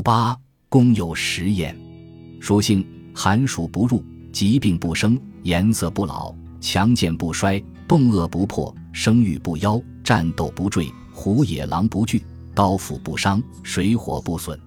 八，公有食焉。属性：寒暑不入，疾病不生，颜色不老，强健不衰，冻饿不破，生育不夭，战斗不坠，虎野狼不惧，刀斧不伤，水火不损。